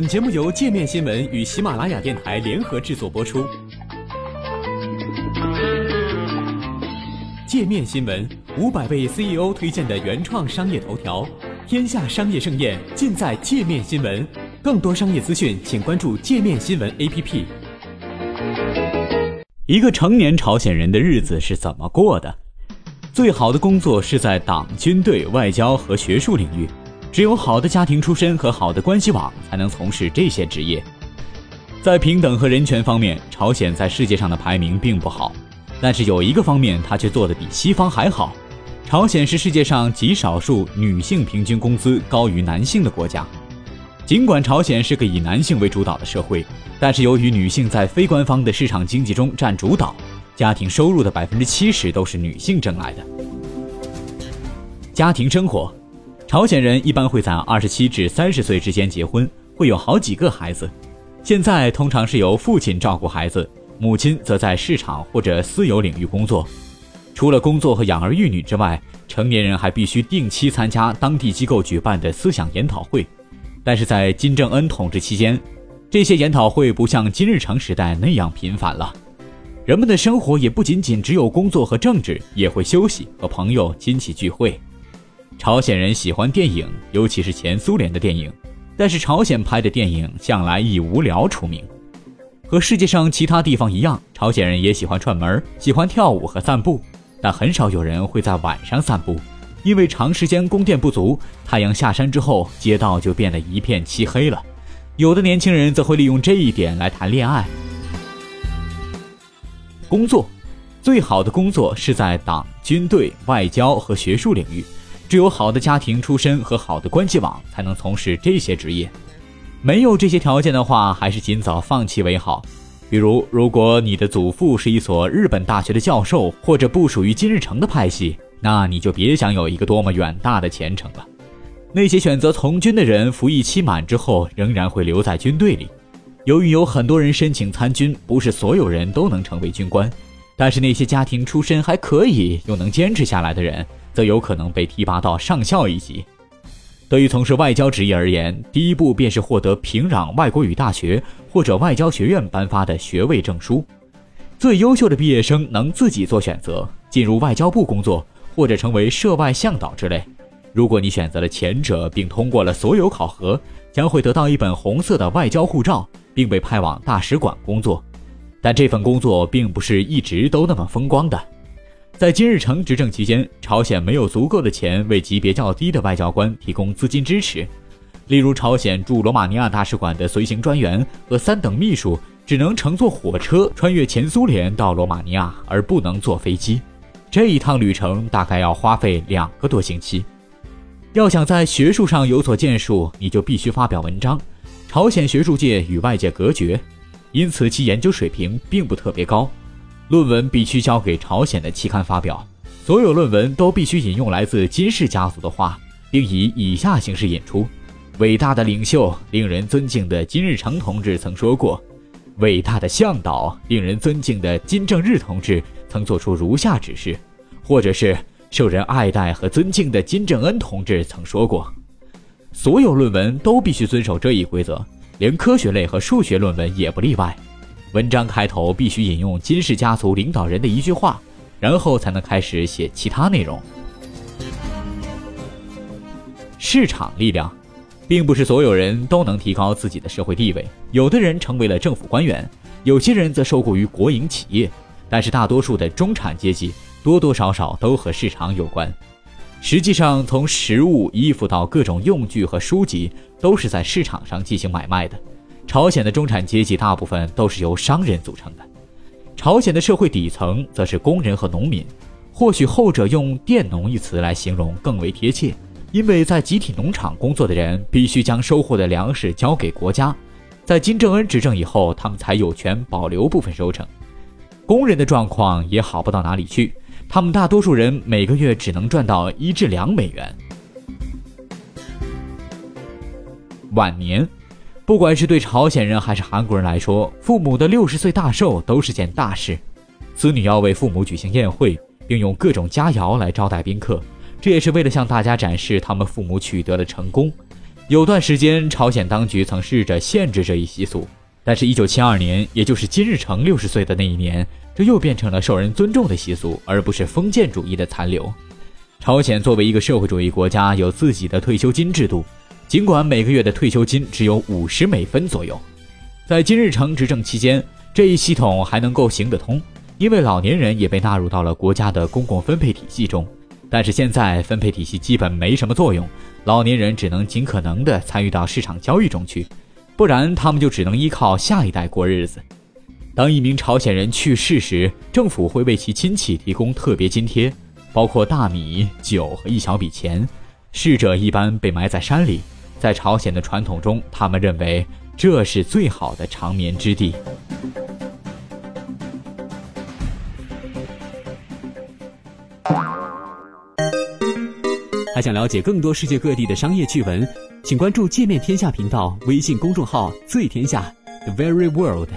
本节目由界面新闻与喜马拉雅电台联合制作播出。界面新闻五百位 CEO 推荐的原创商业头条，天下商业盛宴尽在界面新闻。更多商业资讯，请关注界面新闻 APP。一个成年朝鲜人的日子是怎么过的？最好的工作是在党、军队、外交和学术领域。只有好的家庭出身和好的关系网，才能从事这些职业。在平等和人权方面，朝鲜在世界上的排名并不好，但是有一个方面，它却做得比西方还好。朝鲜是世界上极少数女性平均工资高于男性的国家。尽管朝鲜是个以男性为主导的社会，但是由于女性在非官方的市场经济中占主导，家庭收入的百分之七十都是女性挣来的。家庭生活。朝鲜人一般会在二十七至三十岁之间结婚，会有好几个孩子。现在通常是由父亲照顾孩子，母亲则在市场或者私有领域工作。除了工作和养儿育女之外，成年人还必须定期参加当地机构举办的思想研讨会。但是在金正恩统治期间，这些研讨会不像金日成时代那样频繁了。人们的生活也不仅仅只有工作和政治，也会休息和朋友亲戚聚会。朝鲜人喜欢电影，尤其是前苏联的电影，但是朝鲜拍的电影向来以无聊出名。和世界上其他地方一样，朝鲜人也喜欢串门，喜欢跳舞和散步，但很少有人会在晚上散步，因为长时间供电不足，太阳下山之后，街道就变得一片漆黑了。有的年轻人则会利用这一点来谈恋爱。工作，最好的工作是在党、军队、外交和学术领域。只有好的家庭出身和好的关系网，才能从事这些职业。没有这些条件的话，还是尽早放弃为好。比如，如果你的祖父是一所日本大学的教授，或者不属于金日成的派系，那你就别想有一个多么远大的前程了。那些选择从军的人，服役期满之后仍然会留在军队里。由于有很多人申请参军，不是所有人都能成为军官。但是那些家庭出身还可以又能坚持下来的人。则有可能被提拔到上校一级。对于从事外交职业而言，第一步便是获得平壤外国语大学或者外交学院颁发的学位证书。最优秀的毕业生能自己做选择，进入外交部工作，或者成为涉外向导之类。如果你选择了前者，并通过了所有考核，将会得到一本红色的外交护照，并被派往大使馆工作。但这份工作并不是一直都那么风光的。在金日成执政期间，朝鲜没有足够的钱为级别较低的外交官提供资金支持。例如，朝鲜驻罗马尼亚大使馆的随行专员和三等秘书只能乘坐火车穿越前苏联到罗马尼亚，而不能坐飞机。这一趟旅程大概要花费两个多星期。要想在学术上有所建树，你就必须发表文章。朝鲜学术界与外界隔绝，因此其研究水平并不特别高。论文必须交给朝鲜的期刊发表，所有论文都必须引用来自金氏家族的话，并以以下形式引出：伟大的领袖、令人尊敬的金日成同志曾说过；伟大的向导、令人尊敬的金正日同志曾做出如下指示；或者是受人爱戴和尊敬的金正恩同志曾说过。所有论文都必须遵守这一规则，连科学类和数学论文也不例外。文章开头必须引用金氏家族领导人的一句话，然后才能开始写其他内容。市场力量，并不是所有人都能提高自己的社会地位。有的人成为了政府官员，有些人则受雇于国营企业，但是大多数的中产阶级多多少少都和市场有关。实际上，从食物、衣服到各种用具和书籍，都是在市场上进行买卖的。朝鲜的中产阶级大部分都是由商人组成的，朝鲜的社会底层则是工人和农民，或许后者用“佃农”一词来形容更为贴切，因为在集体农场工作的人必须将收获的粮食交给国家，在金正恩执政以后，他们才有权保留部分收成。工人的状况也好不到哪里去，他们大多数人每个月只能赚到一至两美元。晚年。不管是对朝鲜人还是韩国人来说，父母的六十岁大寿都是件大事。子女要为父母举行宴会，并用各种佳肴来招待宾客，这也是为了向大家展示他们父母取得了成功。有段时间，朝鲜当局曾试着限制这一习俗，但是1972年，也就是金日成六十岁的那一年，这又变成了受人尊重的习俗，而不是封建主义的残留。朝鲜作为一个社会主义国家，有自己的退休金制度，尽管每个月的退休金只有五十美分左右。在金日成执政期间，这一系统还能够行得通，因为老年人也被纳入到了国家的公共分配体系中。但是现在分配体系基本没什么作用，老年人只能尽可能的参与到市场交易中去，不然他们就只能依靠下一代过日子。当一名朝鲜人去世时，政府会为其亲戚提供特别津贴，包括大米、酒和一小笔钱。逝者一般被埋在山里，在朝鲜的传统中，他们认为这是最好的长眠之地。还想了解更多世界各地的商业趣闻，请关注“界面天下”频道微信公众号“最天下 The Very World”。